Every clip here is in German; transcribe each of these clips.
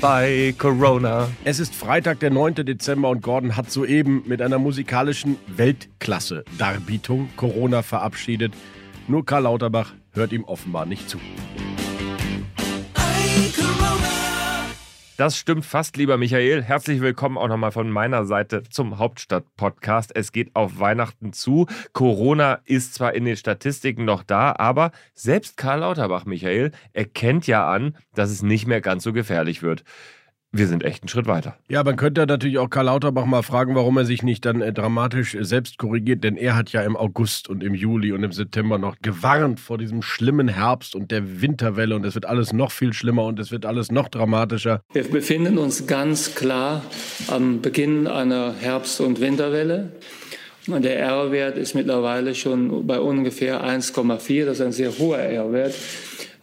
Bei Corona. Es ist Freitag, der 9. Dezember und Gordon hat soeben mit einer musikalischen Weltklasse-Darbietung Corona verabschiedet. Nur Karl Lauterbach hört ihm offenbar nicht zu. Das stimmt fast, lieber Michael. Herzlich willkommen auch nochmal von meiner Seite zum Hauptstadt-Podcast. Es geht auf Weihnachten zu. Corona ist zwar in den Statistiken noch da, aber selbst Karl Lauterbach, Michael, erkennt ja an, dass es nicht mehr ganz so gefährlich wird wir sind echt einen Schritt weiter. Ja, man könnte natürlich auch Karl Lauterbach mal fragen, warum er sich nicht dann äh, dramatisch selbst korrigiert, denn er hat ja im August und im Juli und im September noch gewarnt vor diesem schlimmen Herbst und der Winterwelle und es wird alles noch viel schlimmer und es wird alles noch dramatischer. Wir befinden uns ganz klar am Beginn einer Herbst- und Winterwelle. Und der R-Wert ist mittlerweile schon bei ungefähr 1,4. Das ist ein sehr hoher R-Wert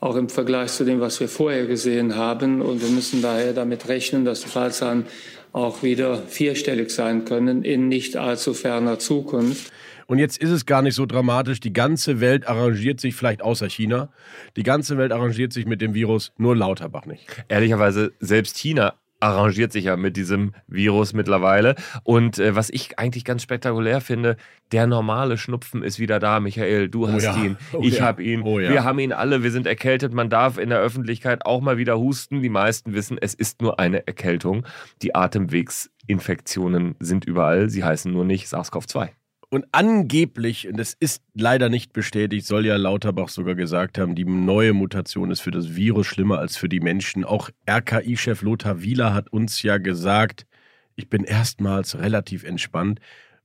auch im Vergleich zu dem, was wir vorher gesehen haben. Und wir müssen daher damit rechnen, dass die Fallzahlen auch wieder vierstellig sein können in nicht allzu ferner Zukunft. Und jetzt ist es gar nicht so dramatisch. Die ganze Welt arrangiert sich, vielleicht außer China, die ganze Welt arrangiert sich mit dem Virus, nur Lauterbach nicht. Ehrlicherweise, selbst China arrangiert sich ja mit diesem Virus mittlerweile. Und äh, was ich eigentlich ganz spektakulär finde, der normale Schnupfen ist wieder da, Michael. Du oh hast oh ja. ihn, oh ich ja. habe ihn, oh ja. wir haben ihn alle, wir sind erkältet. Man darf in der Öffentlichkeit auch mal wieder husten. Die meisten wissen, es ist nur eine Erkältung. Die Atemwegsinfektionen sind überall, sie heißen nur nicht SARS-CoV-2. Und angeblich, und das ist leider nicht bestätigt, soll ja Lauterbach sogar gesagt haben, die neue Mutation ist für das Virus schlimmer als für die Menschen. Auch RKI-Chef Lothar Wieler hat uns ja gesagt, ich bin erstmals relativ entspannt.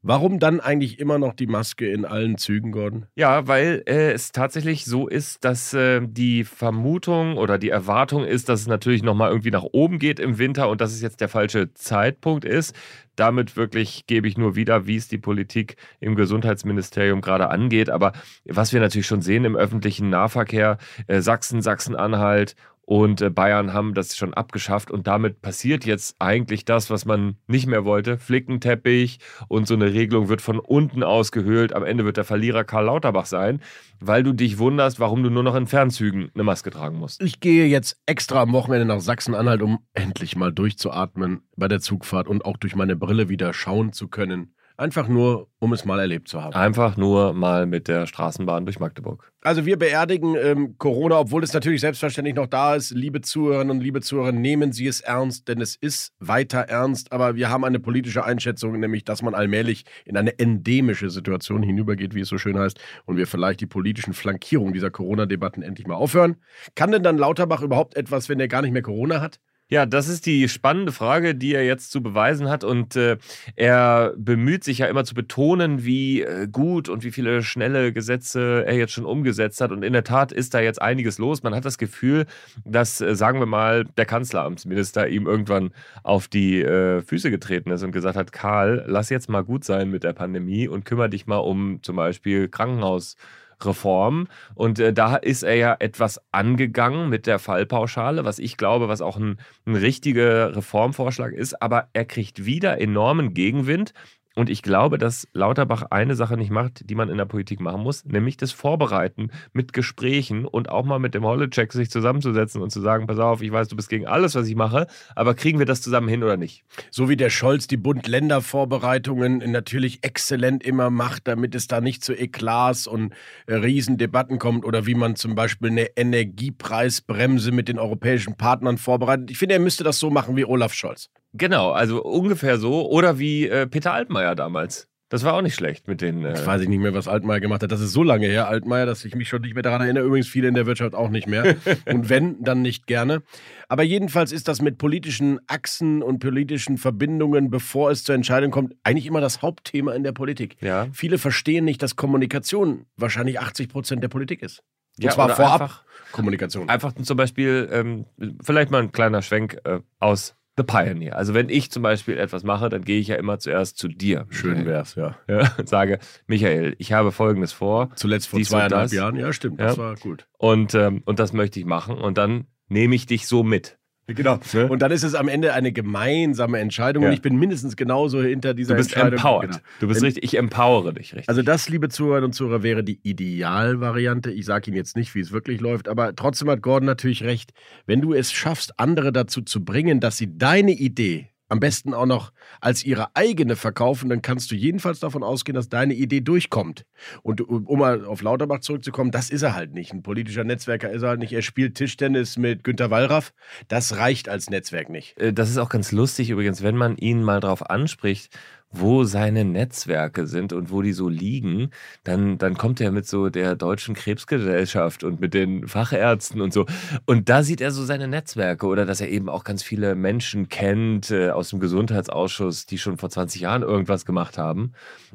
Warum dann eigentlich immer noch die Maske in allen Zügen, Gordon? Ja, weil äh, es tatsächlich so ist, dass äh, die Vermutung oder die Erwartung ist, dass es natürlich nochmal irgendwie nach oben geht im Winter und dass es jetzt der falsche Zeitpunkt ist. Damit wirklich gebe ich nur wieder, wie es die Politik im Gesundheitsministerium gerade angeht. Aber was wir natürlich schon sehen im öffentlichen Nahverkehr, äh, Sachsen, Sachsen-Anhalt und äh, Bayern haben das schon abgeschafft und damit passiert jetzt eigentlich das, was man nicht mehr wollte. Flickenteppich und so eine Regelung wird von unten ausgehöhlt. Am Ende wird der Verlierer Karl Lauterbach sein, weil du dich wunderst, warum du nur noch in Fernzügen eine Maske tragen musst. Ich gehe jetzt extra am Wochenende nach Sachsen-Anhalt, um endlich mal durchzuatmen bei der Zugfahrt und auch durch meine Brille wieder schauen zu können. Einfach nur, um es mal erlebt zu haben. Einfach nur mal mit der Straßenbahn durch Magdeburg. Also wir beerdigen ähm, Corona, obwohl es natürlich selbstverständlich noch da ist. Liebe Zuhörerinnen und liebe Zuhörer, nehmen Sie es ernst, denn es ist weiter ernst. Aber wir haben eine politische Einschätzung, nämlich, dass man allmählich in eine endemische Situation hinübergeht, wie es so schön heißt, und wir vielleicht die politischen Flankierungen dieser Corona-Debatten endlich mal aufhören. Kann denn dann Lauterbach überhaupt etwas, wenn er gar nicht mehr Corona hat? Ja, das ist die spannende Frage, die er jetzt zu beweisen hat. Und äh, er bemüht sich ja immer zu betonen, wie äh, gut und wie viele schnelle Gesetze er jetzt schon umgesetzt hat. Und in der Tat ist da jetzt einiges los. Man hat das Gefühl, dass, äh, sagen wir mal, der Kanzleramtsminister ihm irgendwann auf die äh, Füße getreten ist und gesagt hat, Karl, lass jetzt mal gut sein mit der Pandemie und kümmere dich mal um zum Beispiel Krankenhaus. Reform. Und äh, da ist er ja etwas angegangen mit der Fallpauschale, was ich glaube, was auch ein, ein richtiger Reformvorschlag ist. Aber er kriegt wieder enormen Gegenwind. Und ich glaube, dass Lauterbach eine Sache nicht macht, die man in der Politik machen muss, nämlich das Vorbereiten mit Gesprächen und auch mal mit dem Holleczek sich zusammenzusetzen und zu sagen, pass auf, ich weiß, du bist gegen alles, was ich mache, aber kriegen wir das zusammen hin oder nicht? So wie der Scholz die Bund-Länder-Vorbereitungen natürlich exzellent immer macht, damit es da nicht zu Eklats und äh, Riesendebatten kommt oder wie man zum Beispiel eine Energiepreisbremse mit den europäischen Partnern vorbereitet. Ich finde, er müsste das so machen wie Olaf Scholz. Genau, also ungefähr so. Oder wie äh, Peter Altmaier damals. Das war auch nicht schlecht mit den. Äh Jetzt weiß ich nicht mehr, was Altmaier gemacht hat. Das ist so lange her, Altmaier, dass ich mich schon nicht mehr daran erinnere. Übrigens viele in der Wirtschaft auch nicht mehr. und wenn, dann nicht gerne. Aber jedenfalls ist das mit politischen Achsen und politischen Verbindungen, bevor es zur Entscheidung kommt, eigentlich immer das Hauptthema in der Politik. Ja. Viele verstehen nicht, dass Kommunikation wahrscheinlich 80 Prozent der Politik ist. Und Ja, zwar vorab einfach- Kommunikation. Einfach zum Beispiel, ähm, vielleicht mal ein kleiner Schwenk äh, aus The Pioneer. Also wenn ich zum Beispiel etwas mache, dann gehe ich ja immer zuerst zu dir. Schön wär's, ja. Ja, und sage, Michael, ich habe Folgendes vor. Zuletzt vor zweieinhalb das. Jahren. Ja, stimmt. Das Ja. war gut. Und, ähm, und das möchte ich machen. Und dann nehme ich dich so mit. Genau. Ne? Und dann ist es am Ende eine gemeinsame Entscheidung. Ja. Und ich bin mindestens genauso hinter dieser Du bist Entscheidung. empowered. Genau. Du bist Wenn- richtig, ich empowere dich richtig. Also das, liebe Zuhörerinnen und Zuhörer, wäre die Idealvariante. Ich sage Ihnen jetzt nicht, wie es wirklich läuft, aber trotzdem hat Gordon natürlich recht. Wenn du es schaffst, andere dazu zu bringen, dass sie deine Idee am besten auch noch als ihre eigene verkaufen, dann kannst du jedenfalls davon ausgehen, dass deine Idee durchkommt. Und um mal auf Lauterbach zurückzukommen, das ist er halt nicht. Ein politischer Netzwerker ist er halt nicht. Er spielt Tischtennis mit Günter Wallraff. Das reicht als Netzwerk nicht. Äh, Das ist auch ganz lustig übrigens, wenn man ihn mal drauf anspricht, wo seine Netzwerke sind und wo die so liegen, dann, dann kommt er mit so der Deutschen Krebsgesellschaft und mit den Fachärzten und so. Und da sieht er so seine Netzwerke oder dass er eben auch ganz viele Menschen kennt äh, aus dem Gesundheitsausschuss, die schon vor 20 Jahren irgendwas gemacht haben,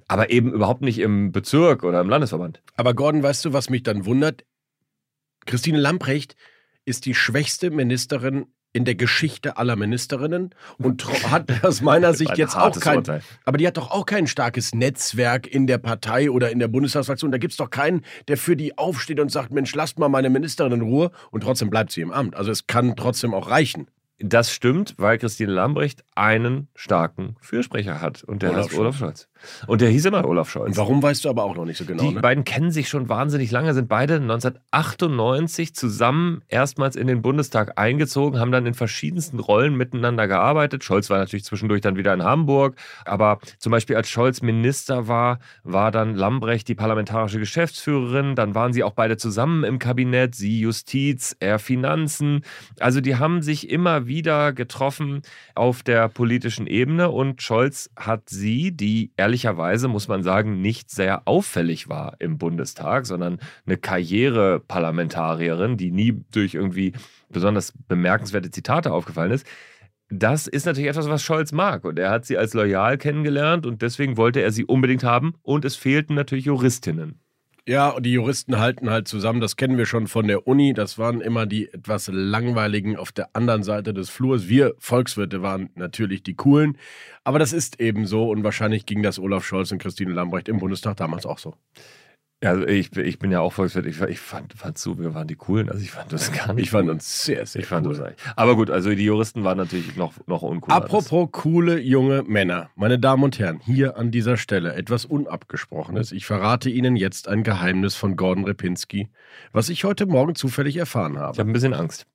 aber eben überhaupt nicht im Bezirk oder im Landesverband. Aber Gordon, weißt du, was mich dann wundert? Christine Lamprecht ist die schwächste Ministerin in der Geschichte aller Ministerinnen und hat aus meiner Sicht jetzt auch kein. Urteil. Aber die hat doch auch kein starkes Netzwerk in der Partei oder in der Bundestagsfraktion. Da gibt es doch keinen, der für die aufsteht und sagt: Mensch, lasst mal meine Ministerin in Ruhe und trotzdem bleibt sie im Amt. Also es kann trotzdem auch reichen. Das stimmt, weil Christine Lambrecht einen starken Fürsprecher hat und der Olaf heißt Olaf Scholz. Und der hieß immer Olaf Scholz. Warum weißt du aber auch noch nicht so genau. Die ne? beiden kennen sich schon wahnsinnig lange, sind beide 1998 zusammen erstmals in den Bundestag eingezogen, haben dann in verschiedensten Rollen miteinander gearbeitet. Scholz war natürlich zwischendurch dann wieder in Hamburg, aber zum Beispiel als Scholz Minister war, war dann Lambrecht die parlamentarische Geschäftsführerin. Dann waren sie auch beide zusammen im Kabinett, sie Justiz, er Finanzen. Also die haben sich immer wieder getroffen auf der politischen Ebene und Scholz hat sie, die ehrlicherweise, muss man sagen, nicht sehr auffällig war im Bundestag, sondern eine Karriereparlamentarierin, die nie durch irgendwie besonders bemerkenswerte Zitate aufgefallen ist. Das ist natürlich etwas, was Scholz mag. Und er hat sie als loyal kennengelernt und deswegen wollte er sie unbedingt haben. Und es fehlten natürlich Juristinnen. Ja, und die Juristen halten halt zusammen. Das kennen wir schon von der Uni. Das waren immer die etwas langweiligen auf der anderen Seite des Flurs. Wir Volkswirte waren natürlich die coolen. Aber das ist eben so. Und wahrscheinlich ging das Olaf Scholz und Christine Lambrecht im Bundestag damals auch so. Also ich, ich bin ja auch Volkswirt. Ich, ich fand, fand so, wir waren die coolen. Also ich fand das gar nicht. Ich fand uns sehr, sehr ich fand cool. eigentlich. Aber gut, also die Juristen waren natürlich noch, noch uncooler. Apropos coole junge Männer. Meine Damen und Herren, hier an dieser Stelle etwas Unabgesprochenes. Ich verrate Ihnen jetzt ein Geheimnis von Gordon Repinski, was ich heute Morgen zufällig erfahren habe. Ich habe ein bisschen Angst.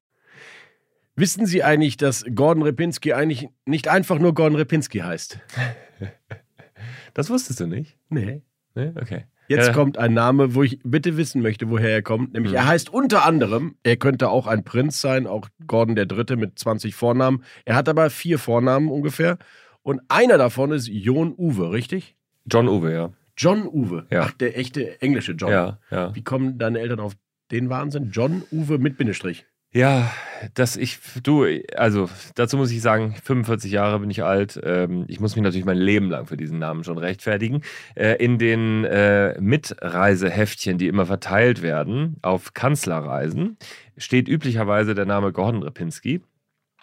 Wissen Sie eigentlich, dass Gordon Repinski eigentlich nicht einfach nur Gordon Repinski heißt? Das wusstest du nicht? Nee. Nee? Okay. Jetzt Ja. kommt ein Name, wo ich bitte wissen möchte, woher er kommt. Nämlich, Mhm. er heißt unter anderem, er könnte auch ein Prinz sein, auch Gordon der Dritte mit 20 Vornamen. Er hat aber vier Vornamen ungefähr. Und einer davon ist Jon Uwe, richtig? John Uwe, ja. John Uwe. Ja. Ach, der echte englische John. Ja, ja. Wie kommen deine Eltern auf den Wahnsinn? John Uwe mit Bindestrich. Ja, dass ich, du, also dazu muss ich sagen, 45 Jahre bin ich alt. Ähm, ich muss mich natürlich mein Leben lang für diesen Namen schon rechtfertigen. Äh, in den äh, Mitreiseheftchen, die immer verteilt werden auf Kanzlerreisen, steht üblicherweise der Name Gordon Repinski.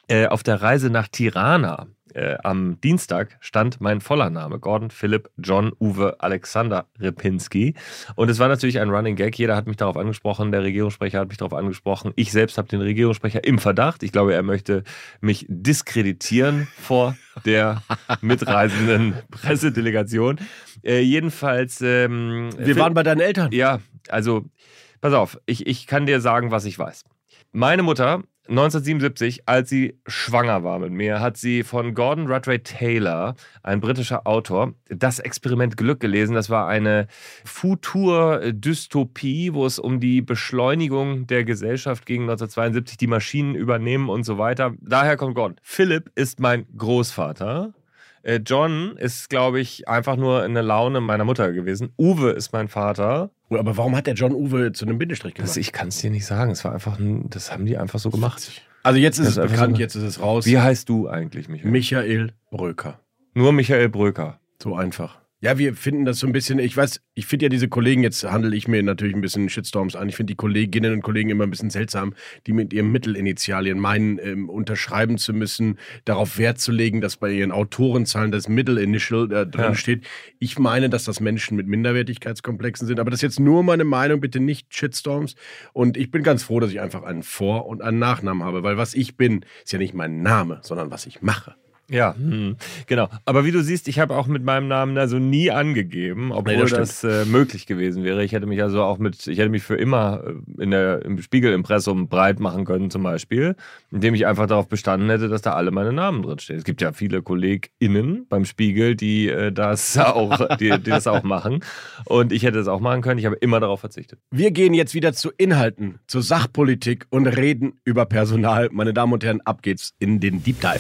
Äh, auf der Reise nach Tirana äh, am Dienstag stand mein voller Name, Gordon Philipp John Uwe Alexander Repinski. Und es war natürlich ein Running Gag. Jeder hat mich darauf angesprochen, der Regierungssprecher hat mich darauf angesprochen. Ich selbst habe den Regierungssprecher im Verdacht. Ich glaube, er möchte mich diskreditieren vor der mitreisenden Pressedelegation. Äh, jedenfalls. Ähm, Wir waren bei deinen Eltern. ja, also, pass auf, ich, ich kann dir sagen, was ich weiß. Meine Mutter, 1977, als sie schwanger war mit mir, hat sie von Gordon Rudray Taylor, ein britischer Autor, das Experiment Glück gelesen. Das war eine Futur-Dystopie, wo es um die Beschleunigung der Gesellschaft ging 1972, die Maschinen übernehmen und so weiter. Daher kommt Gordon. Philipp ist mein Großvater. Äh, John ist, glaube ich, einfach nur eine Laune meiner Mutter gewesen. Uwe ist mein Vater. Aber warum hat der John Uwe zu einem Bindestrich gemacht? Das, ich kann es dir nicht sagen. Es war einfach, ein, das haben die einfach so gemacht. also jetzt ist Das es ist bekannt, so- jetzt ist es raus. Wie heißt du eigentlich, Michael? Michael Bröker. Nur Michael Bröker. So einfach. Ja, wir finden das so ein bisschen, ich weiß, ich finde ja diese Kollegen, jetzt handle ich mir natürlich ein bisschen Shitstorms an. Ich finde die Kolleginnen und Kollegen immer ein bisschen seltsam, die mit ihren Mittelinitialien meinen, ähm, unterschreiben zu müssen, darauf Wert zu legen, dass bei ihren Autorenzahlen das Middle Initial da drin Ja. steht. Ich meine, dass das Menschen mit Minderwertigkeitskomplexen sind, aber das ist jetzt nur meine Meinung, bitte nicht Shitstorms. Und ich bin ganz froh, dass ich einfach einen Vor- und einen Nachnamen habe, weil was ich bin, ist ja nicht mein Name, sondern was ich mache. Ja, hm, genau. Aber wie du siehst, ich habe auch mit meinem Namen also nie angegeben, obwohl Nee, das das, äh, möglich gewesen wäre. Ich hätte mich also auch mit, ich hätte mich für immer äh, in der, im Spiegelimpressum breit machen können, zum Beispiel, indem ich einfach darauf bestanden hätte, dass da alle meine Namen drinstehen. Es gibt ja viele KollegInnen beim Spiegel, die äh, das auch, die, die das auch machen. Und ich hätte das auch machen können. Ich habe immer darauf verzichtet. Wir gehen jetzt wieder zu Inhalten, zur Sachpolitik und reden über Personal. Meine Damen und Herren, ab geht's in den Deep Dive.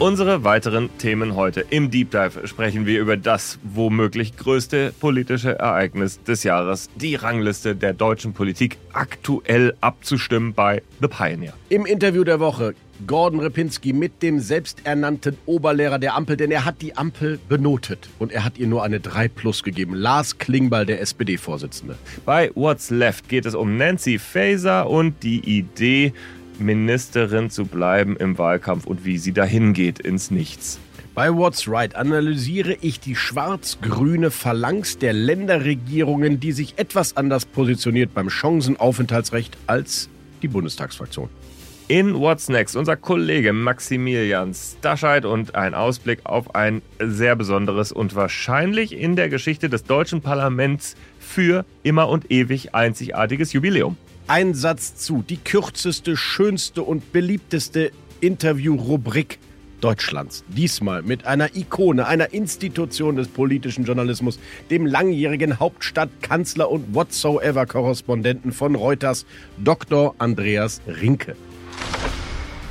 Unsere weiteren Themen heute. Im Deep Dive sprechen wir über das womöglich größte politische Ereignis des Jahres, die Rangliste der deutschen Politik aktuell abzustimmen bei The Pioneer. Im Interview der Woche Gordon Repinski mit dem selbsternannten Oberlehrer der Ampel, denn er hat die Ampel benotet und er hat ihr nur eine 3 plus gegeben. Lars Klingbeil, der SPD-Vorsitzende. Bei What's Left geht es um Nancy Faeser und die Idee, Ministerin zu bleiben im Wahlkampf und wie sie dahin geht ins Nichts. Bei What's Right analysiere ich die schwarz-grüne Phalanx der Länderregierungen, die sich etwas anders positioniert beim Chancenaufenthaltsrecht als die Bundestagsfraktion. In What's Next unser Kollege Maximilian Stascheid und ein Ausblick auf ein sehr besonderes und wahrscheinlich in der Geschichte des deutschen Parlaments für immer und ewig einzigartiges Jubiläum. Ein Satz zu, die kürzeste, schönste und beliebteste Interviewrubrik Deutschlands. Diesmal mit einer Ikone, einer Institution des politischen Journalismus, dem langjährigen Hauptstadt-, Kanzler- und Whatsoever-Korrespondenten von Reuters, Dr. Andreas Rinke.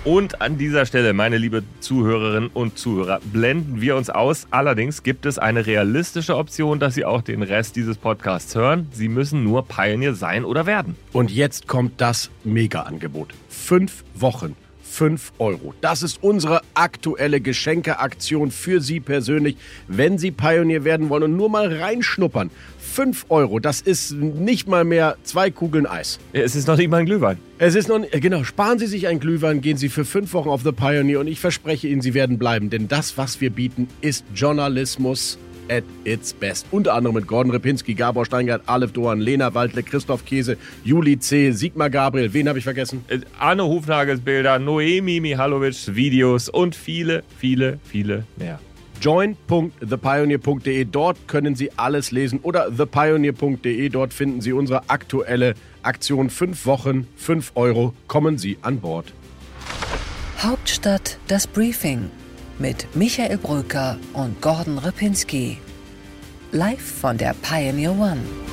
Und an dieser Stelle, meine liebe Zuhörerinnen und Zuhörer, blenden wir uns aus. Allerdings gibt es eine realistische Option, dass Sie auch den Rest dieses Podcasts hören. Sie müssen nur Pioneer sein oder werden. Und jetzt kommt das Mega-Angebot. Fünf Wochen. 5 Euro. Das ist unsere aktuelle Geschenkeaktion für Sie persönlich, wenn Sie Pionier werden wollen und nur mal reinschnuppern. 5 Euro, das ist nicht mal mehr zwei Kugeln Eis. Es ist noch nicht mal ein Glühwein. Es ist noch, genau, sparen Sie sich ein Glühwein, gehen Sie für fünf Wochen auf The Pioneer und ich verspreche Ihnen, Sie werden bleiben, denn das, was wir bieten, ist Journalismus at its best. Unter anderem mit Gordon Repinski, Gabor Steingart, Aleph Doan, Lena Waldle, Christoph Käse, Juli C., Sigmar Gabriel, wen habe ich vergessen? Äh, Arne Hufnagels Bilder, Noemi Mihalovics Videos und viele, viele, viele mehr. join.thepioneer.de. Dort können Sie alles lesen oder thepioneer.de. Dort finden Sie unsere aktuelle Aktion. Fünf Wochen, fünf Euro. Kommen Sie an Bord. Hauptstadt das Briefing mit Michael Bröker und Gordon Ripinski. Live von der Pioneer One.